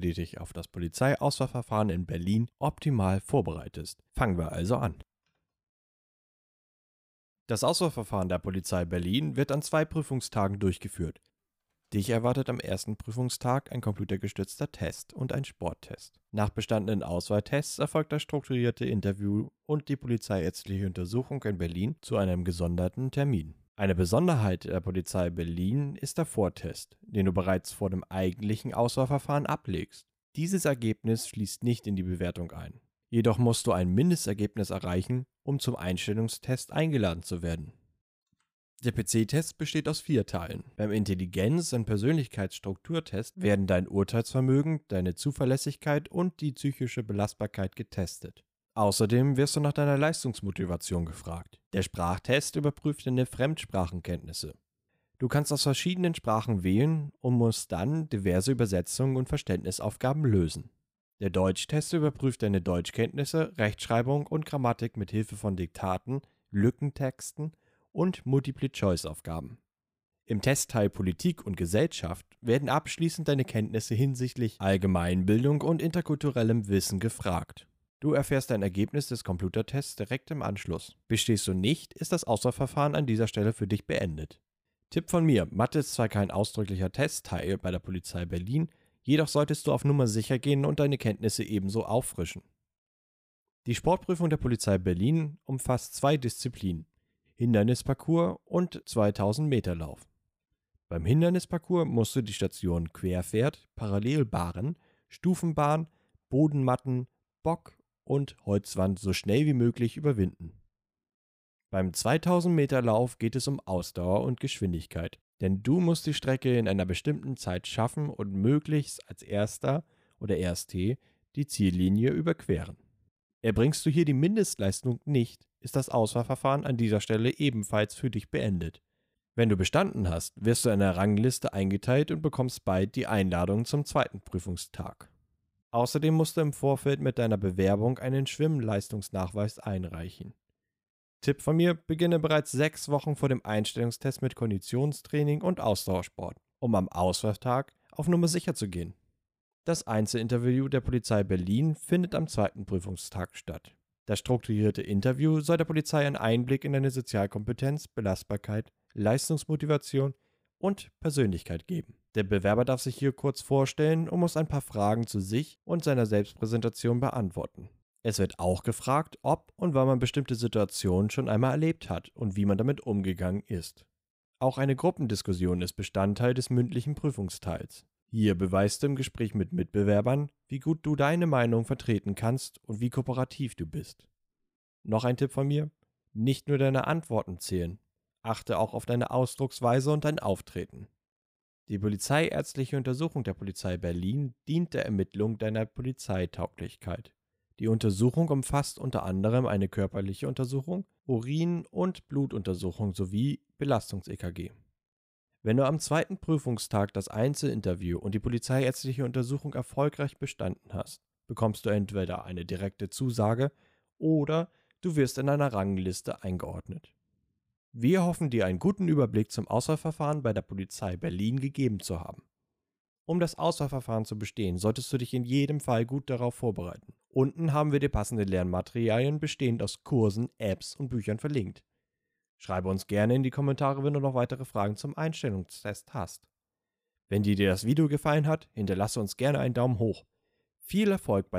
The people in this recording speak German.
du dich auf das Polizeiauswahlverfahren in Berlin optimal vorbereitest. Fangen wir also an. Das Auswahlverfahren der Polizei Berlin wird an zwei Prüfungstagen durchgeführt. Dich erwartet am ersten Prüfungstag ein computergestützter Test und ein Sporttest. Nach bestandenen Auswahltests erfolgt das strukturierte Interview und die polizeiärztliche Untersuchung in Berlin zu einem gesonderten Termin. Eine Besonderheit der Polizei Berlin ist der Vortest, den du bereits vor dem eigentlichen Auswahlverfahren ablegst. Dieses Ergebnis fließt nicht in die Bewertung ein. Jedoch musst du ein Mindestergebnis erreichen, um zum Einstellungstest eingeladen zu werden. Der PC-Test besteht aus vier Teilen. Beim Intelligenz- und Persönlichkeitsstrukturtest werden dein Urteilsvermögen, deine Zuverlässigkeit und die psychische Belastbarkeit getestet. Außerdem wirst du nach deiner Leistungsmotivation gefragt. Der Sprachtest überprüft deine Fremdsprachenkenntnisse. Du kannst aus verschiedenen Sprachen wählen und musst dann diverse Übersetzungen und Verständnisaufgaben lösen. Der Deutschtest überprüft deine Deutschkenntnisse, Rechtschreibung und Grammatik mit Hilfe von Diktaten, Lückentexten und Multiple-Choice-Aufgaben. Im Testteil Politik und Gesellschaft werden abschließend deine Kenntnisse hinsichtlich Allgemeinbildung und interkulturellem Wissen gefragt. Du erfährst dein Ergebnis des Computertests direkt im Anschluss. Bestehst du nicht, ist das Auswahlverfahren an dieser Stelle für dich beendet. Tipp von mir: Mathe ist zwar kein ausdrücklicher Testteil bei der Polizei Berlin, jedoch solltest du auf Nummer sicher gehen und deine Kenntnisse ebenso auffrischen. Die Sportprüfung der Polizei Berlin umfasst zwei Disziplinen: Hindernisparcours und 2000 Meter Lauf. Beim Hindernisparcours musst du die Stationen Querpferd, Parallelbahn, Stufenbahn, Bodenmatten, Bock und Holzwand so schnell wie möglich überwinden. Beim 2000 Meter Lauf geht es um Ausdauer und Geschwindigkeit, denn du musst die Strecke in einer bestimmten Zeit schaffen und möglichst als erster oder erste die Ziellinie überqueren. Erbringst du hier die Mindestleistung nicht, ist das Auswahlverfahren an dieser Stelle ebenfalls für dich beendet. Wenn du bestanden hast, wirst du in einer Rangliste eingeteilt und bekommst bald die Einladung zum zweiten Prüfungstag. Außerdem musst du im Vorfeld mit deiner Bewerbung einen Schwimmleistungsnachweis einreichen. Tipp von mir, beginne bereits sechs Wochen vor dem Einstellungstest mit Konditionstraining und Ausdauersport, um am Auswahltag auf Nummer sicher zu gehen. Das Einzelinterview der Polizei Berlin findet am zweiten Prüfungstag statt. Das strukturierte Interview soll der Polizei einen Einblick in deine Sozialkompetenz, Belastbarkeit, Leistungsmotivation und Persönlichkeit geben. Der Bewerber darf sich hier kurz vorstellen und muss ein paar Fragen zu sich und seiner Selbstpräsentation beantworten. Es wird auch gefragt, ob und wann man bestimmte Situationen schon einmal erlebt hat und wie man damit umgegangen ist. Auch eine Gruppendiskussion ist Bestandteil des mündlichen Prüfungsteils. Hier beweist du im Gespräch mit Mitbewerbern, wie gut du deine Meinung vertreten kannst und wie kooperativ du bist. Noch ein Tipp von mir: Nicht nur deine Antworten zählen, achte auch auf deine Ausdrucksweise und dein Auftreten. Die polizeiärztliche Untersuchung der Polizei Berlin dient der Ermittlung deiner Polizeitauglichkeit. Die Untersuchung umfasst unter anderem eine körperliche Untersuchung, Urin- und Blutuntersuchung sowie Belastungs-EKG. Wenn du am zweiten Prüfungstag das Einzelinterview und die polizeiärztliche Untersuchung erfolgreich bestanden hast, bekommst du entweder eine direkte Zusage oder du wirst in einer Rangliste eingeordnet. Wir hoffen dir einen guten Überblick zum Auswahlverfahren bei der Polizei Berlin gegeben zu haben. Um das Auswahlverfahren zu bestehen, solltest du dich in jedem Fall gut darauf vorbereiten. Unten haben wir dir passende Lernmaterialien bestehend aus Kursen, Apps und Büchern verlinkt. Schreibe uns gerne in die Kommentare, wenn du noch weitere Fragen zum Einstellungstest hast. Wenn dir das Video gefallen hat, hinterlasse uns gerne einen Daumen hoch. Viel Erfolg bei